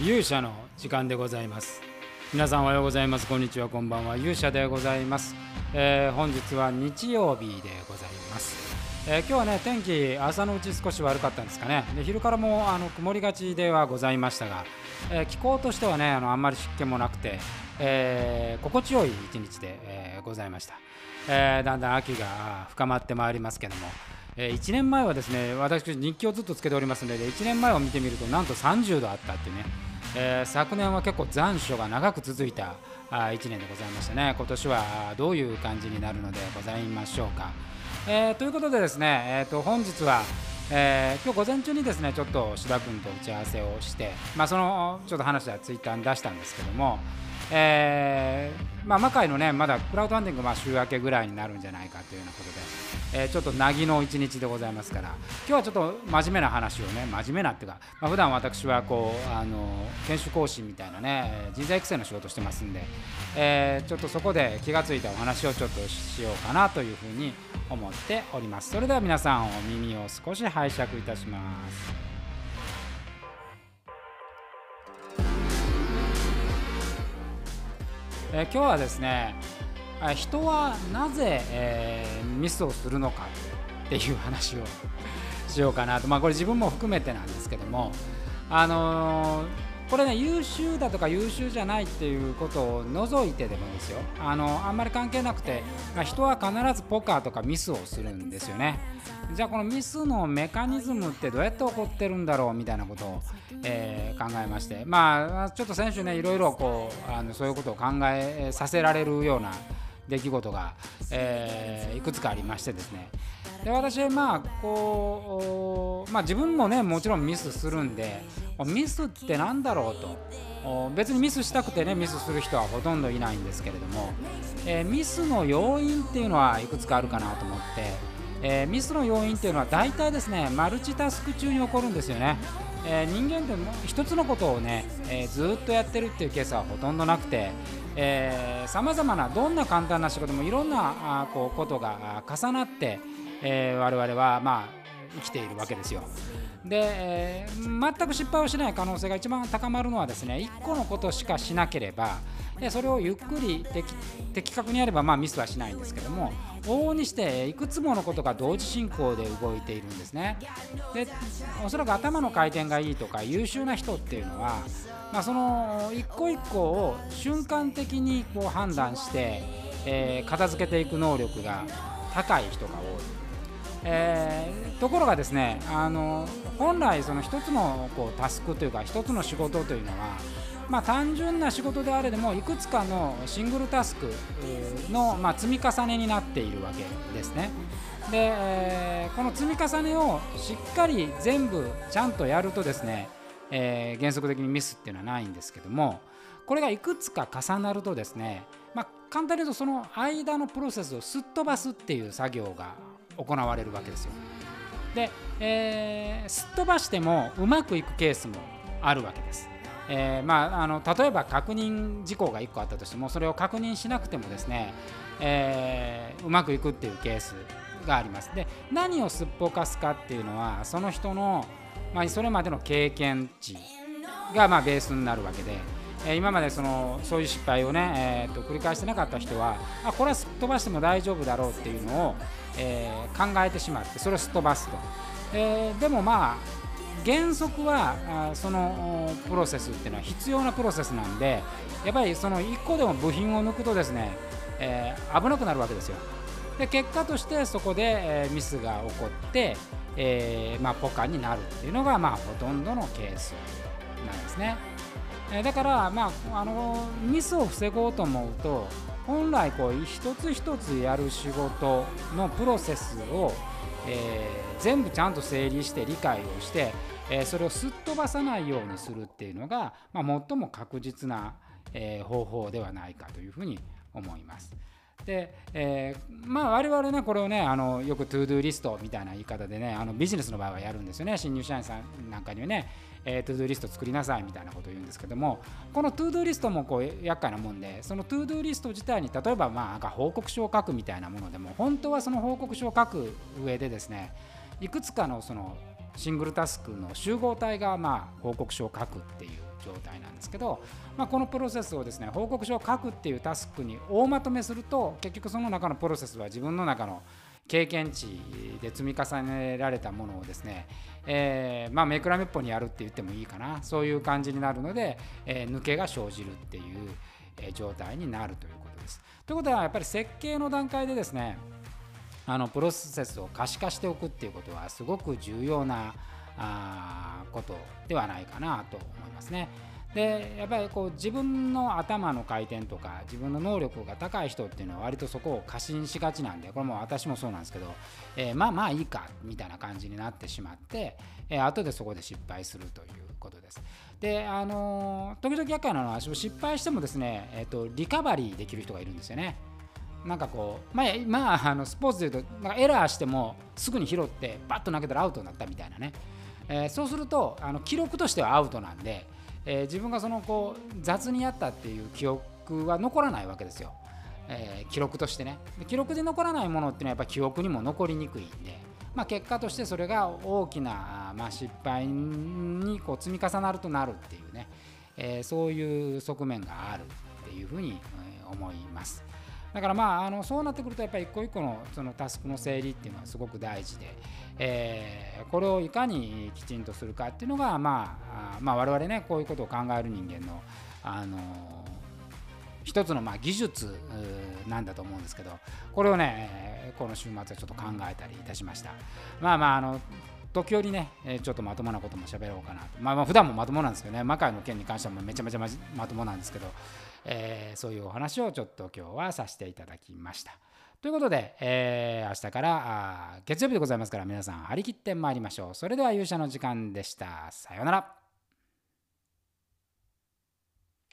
勇者の時間でございます。皆さんおはようございます。こんにちはこんばんは。勇者でございます、えー本日は日曜日でございます、えー今日はね天気朝のうち少し悪かったんですかね。で昼からもあの曇りがちではございましたが、えー気候としてはねあのあんまり湿気もなくて、えー心地よい一日で、えーございました、えーだんだん秋が深まってまいりますけどもえ1年前はですね私日記をずっとつけておりますので1年前を見てみるとなんと30度あったってね、えー昨年は結構残暑が長く続いた1年でございましたね。今年はどういう感じになるのでございましょうか、えーということでですね、えー、と本日はえー今日午前中にですねちょっと志田君と打ち合わせをして、まあ、そのちょっと話はツイッターに出したんですけども、えーまあ、魔界のねまだクラウドファンディングまあ週明けぐらいになるんじゃないかというようなことで、えーちょっとなぎの一日でございますから今日はちょっと真面目な話をね真面目なっていうか、まあ、普段私はこうあの研修講師みたいなね人材育成の仕事してますんで、えーちょっとそこで気がついたお話をちょっとしようかなというふうに思っております。それでは皆さんお耳を少し拝借いたします。えー今日はですね人はなぜ、えーミスをするのかっていう話をしようかなと、まあ、これ自分も含めてなんですけども、あのーこれね優秀だとか優秀じゃないっていうことを除いてでもですよ。あのあんまり関係なくて、まあ、人は必ずポカーとかミスをするんですよね。じゃあこのミスのメカニズムってどうやって起こってるんだろうみたいなことを、えー考えまして。まあちょっと先週ねいろいろこうあのそういうことを考えさせられるような出来事が、えーいくつかありましてですね。で私まあこうまあ自分もねもちろんミスするんでミスってなんだろうと。別にミスしたくてねミスする人はほとんどいないんですけれども、えーミスの要因っていうのはいくつかあるかなと思って、えーミスの要因っていうのは大体ですねマルチタスク中に起こるんですよね、えー人間っても一つのことをね、えーずっとやってるっていうケースはほとんどなくてさまざまなどんな簡単な仕事もいろんなあこうことが重なって、えー我々はまあ生きているわけですよ。で、えー全く失敗をしない可能性が一番高まるのはですね1個のことしかしなければでそれをゆっくり的確にやればまあミスはしないんですけども往々にしていくつものことが同時進行で動いているんですねでおそらく頭の回転がいいとか優秀な人っていうのは、まあ、その一個一個を瞬間的にこう判断して、えー片付けていく能力が高い人が多いえーところがですねあの本来その一つのこうタスクというか一つの仕事というのはまあ、単純な仕事であれでもいくつかのシングルタスクの、ま、積み重ねになっているわけですね。で、えこの積み重ねをしっかり全部ちゃんとやるとですね、え原則的にミスっていうのはないんですけどもこれがいくつか重なるとですね、ま、簡単に言うとその間のプロセスをすっ飛ばすっていう作業が行われるわけですよ。で、えーすっ飛ばしてもうまくいくケースもあるわけです。えーまあ、あの例えば確認事項が1個あったとしてもそれを確認しなくてもですね、えーうまくいくっていうケースがあります。で何をすっぽかすかっていうのはその人の、まあ、それまでの経験値がまあベースになるわけで、え今までそのそういう失敗をね、えーと繰り返してなかった人はあこれはすっ飛ばしても大丈夫だろうっていうのを、えー考えてしまってそれをすっ飛ばすと、えーでもまあ原則はあそのプロセスっていうのは必要なプロセスなんでやっぱりその1個でも部品を抜くとですね、えー危なくなるわけですよ。で結果としてそこで、えミスが起こって、えまあ、ポカになるっていうのが、まあ、ほとんどのケース。なんですね。えだから、まあ、あのミスを防ごうと思うと本来こう一つ一つやる仕事のプロセスを、えー全部ちゃんと整理して理解をして、えーそれをすっ飛ばさないようにするっていうのが、まあ、最も確実な、えー方法ではないかというふうに思います。で、えーまあ我々ねこれをねあのよく to do リストみたいな言い方でねあのビジネスの場合はやるんですよね。新入社員さんなんかにはね、えー to do リスト作りなさいみたいなことを言うんですけどもこの to do リストもこう厄介なもんでその to do リスト自体に例えばまあなんか報告書を書くみたいなものでも本当はその報告書を書く上でですねいくつかのそのシングルタスクの集合体がまあ報告書を書くっていう状態なんですけど、まあ、このプロセスをですね報告書を書くっていうタスクに大まとめすると結局その中のプロセスは自分の中の経験値で積み重ねられたものをですね、えー、まあめくらめっぽにやるって言ってもいいかなそういう感じになるので、えー、抜けが生じるっていう、え状態になるということです。ということはやっぱり設計の段階でですねあのプロセスを可視化しておくっていうことはすごく重要なあことではないかなと思いますね。でやっぱりこう自分の頭の回転とか自分の能力が高い人っていうのは割とそこを過信しがちなんでこれも私もそうなんですけど、えー、まあまあいいかみたいな感じになってしまって、えー、後でそこで失敗するということです。であのー、時々厄介なのは失敗してもですね、えーと、リカバリーできる人がいるんですよね。なんかこう、まあ、まあ、あのスポーツでいうとなんかエラーしてもすぐに拾ってバッと投げたらアウトになったみたいなね、えー、そうするとあの記録としてはアウトなんで、えー、自分がそのこう雑にやったっていう記憶は残らないわけですよ、えー、記録としてね。記録で残らないものっていうのはやっぱ記憶にも残りにくいんで、まあ、結果としてそれが大きな、まあ、失敗にこう積み重なるとなるっていうね、え、そういう側面があるっていうふうに思います。だからまああのそうなってくるとやっぱり一個一個のそのタスクの整理っていうのはすごく大事で、えー、これをいかにきちんとするかっていうのがまあまあ我々ねこういうことを考える人間のあの一つのまあ技術なんだと思うんですけどこれをねこの週末はちょっと考えたりいたしましたまあまああの時折ね、ちょっとまともなことも喋ろうかなと。まあ、まあ普段もまともなんですけどね、魔界の件に関してはめちゃめちゃまともなんですけど、えー、そういうお話をちょっと今日はさせていただきました。ということで、えー、明日から月曜日でございますから皆さん張り切ってまいりましょう。それでは勇者の時間でした。さようなら。